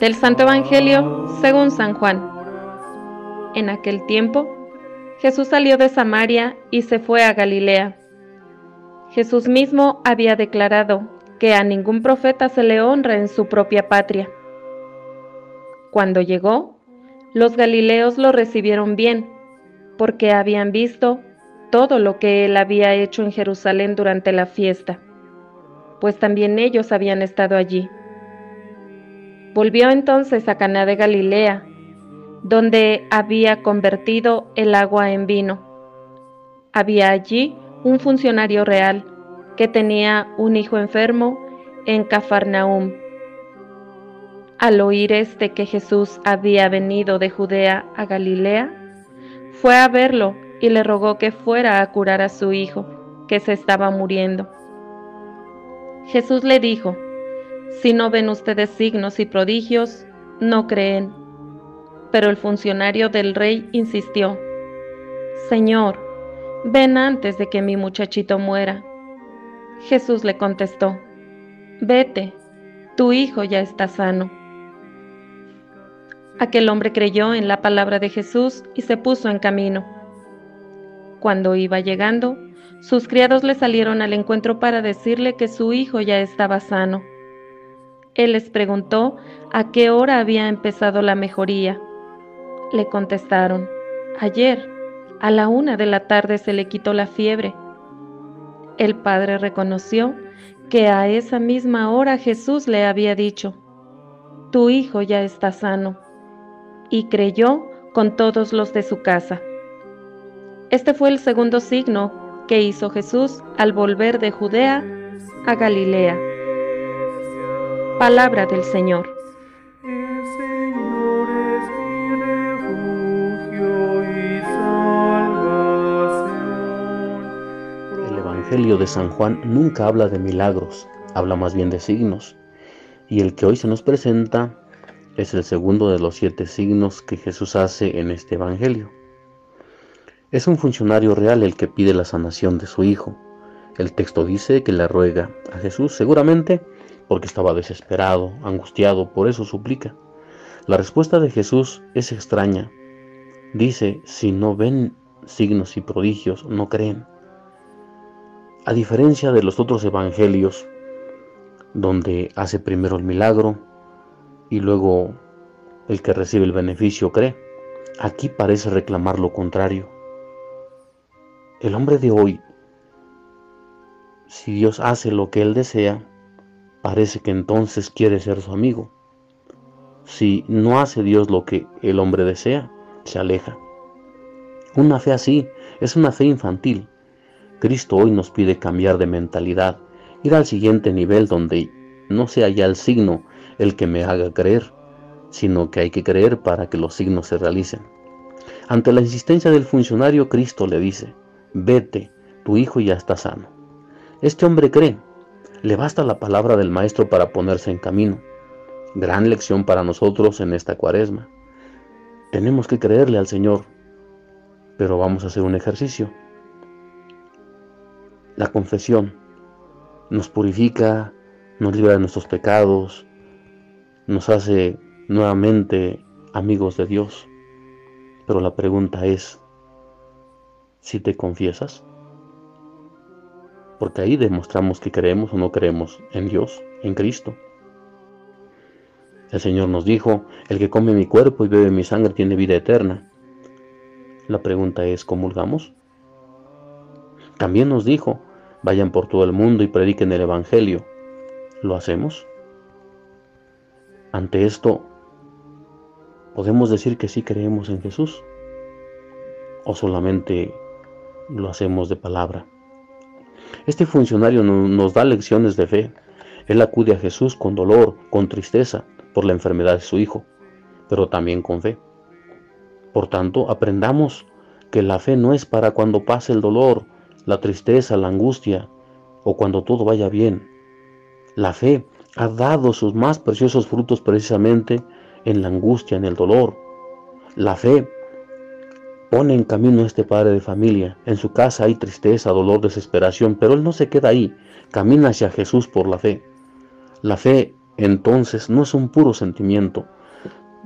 Del Santo Evangelio según San Juan. En aquel tiempo, Jesús salió de Samaria y se fue a Galilea. Jesús mismo había declarado que a ningún profeta se le honra en su propia patria. Cuando llegó, los galileos lo recibieron bien, porque habían visto todo lo que él había hecho en Jerusalén durante la fiesta, pues también ellos habían estado allí. Volvió entonces a Caná de Galilea, donde había convertido el agua en vino. Había allí un funcionario real que tenía un hijo enfermo en Cafarnaum. Al oír este que Jesús había venido de Judea a Galilea, fue a verlo y le rogó que fuera a curar a su hijo, que se estaba muriendo. Jesús le dijo, Si no ven ustedes signos y prodigios, no creen. Pero el funcionario del rey insistió, Señor, ven antes de que mi muchachito muera. Jesús le contestó, Vete, tu hijo ya está sano. Aquel hombre creyó en la palabra de Jesús y se puso en camino. Cuando iba llegando, sus criados le salieron al encuentro para decirle que su hijo ya estaba sano. Él les preguntó a qué hora había empezado la mejoría. Le contestaron, ayer, a la una de la tarde se le quitó la fiebre. El padre reconoció que a esa misma hora Jesús le había dicho, tu hijo ya está sano, y creyó con todos los de su casa. Este fue el segundo signo que hizo Jesús al volver de Judea a Galilea. Palabra del Señor. El Evangelio de San Juan nunca habla de milagros, habla más bien de signos. Y el que hoy se nos presenta es el segundo de los siete signos que Jesús hace en este Evangelio. Es un funcionario real el que pide la sanación de su hijo. El texto dice que le ruega a Jesús, seguramente porque estaba desesperado, angustiado, por eso suplica. La respuesta de Jesús es extraña. Dice, si no ven signos y prodigios, no creen. A diferencia de los otros evangelios, donde hace primero el milagro y luego el que recibe el beneficio cree, aquí parece reclamar lo contrario. El hombre de hoy, si Dios hace lo que él desea, parece que entonces quiere ser su amigo. Si no hace Dios lo que el hombre desea, se aleja. Una fe así es una fe infantil. Cristo hoy nos pide cambiar de mentalidad, ir al siguiente nivel donde no sea ya el signo el que me haga creer, sino que hay que creer para que los signos se realicen. Ante la insistencia del funcionario, Cristo le dice, vete, tu hijo ya está sano. Este hombre cree, le basta la palabra del Maestro para ponerse en camino. Gran lección para nosotros en esta cuaresma. Tenemos que creerle al Señor, pero vamos a hacer un ejercicio. La confesión nos purifica, nos libra de nuestros pecados, nos hace nuevamente amigos de Dios. Pero la pregunta es, si te confiesas? Porque ahí demostramos que creemos o no creemos en Dios, en Cristo. El Señor nos dijo, el que come mi cuerpo y bebe mi sangre tiene vida eterna. La pregunta es, ¿comulgamos? También nos dijo, vayan por todo el mundo y prediquen el Evangelio. ¿Lo hacemos? Ante esto, ¿podemos decir que sí creemos en Jesús? ¿O solamente lo hacemos de palabra. Este funcionario nos da lecciones de fe. Él acude a Jesús con dolor, con tristeza por la enfermedad de su hijo, pero también con fe. Por tanto, aprendamos que la fe no es para cuando pase el dolor, la tristeza, la angustia o cuando todo vaya bien. La fe ha dado sus más preciosos frutos precisamente en la angustia, en el dolor. La fe pone en camino a este padre de familia. En su casa hay tristeza, dolor, desesperación, pero él no se queda ahí, camina hacia Jesús por la fe. La fe entonces no es un puro sentimiento.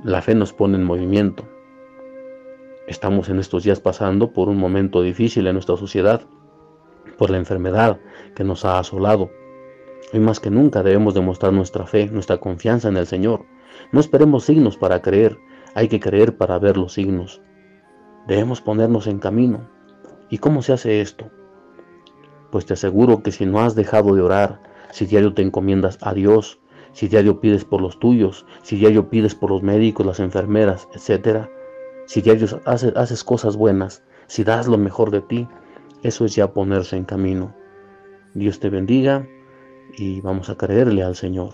La fe nos pone en movimiento. Estamos en estos días pasando por un momento difícil en nuestra sociedad, por la enfermedad que nos ha asolado. Hoy más que nunca debemos demostrar nuestra fe, nuestra confianza en el Señor. No esperemos signos para creer, hay que creer para ver los signos. Debemos ponernos en camino. ¿Y cómo se hace esto? Pues te aseguro que si no has dejado de orar, si diario te encomiendas a Dios, si diario pides por los tuyos, si diario pides por los médicos, las enfermeras, etc., si diario haces, haces cosas buenas, si das lo mejor de ti, eso es ya ponerse en camino. Dios te bendiga y vamos a creerle al Señor.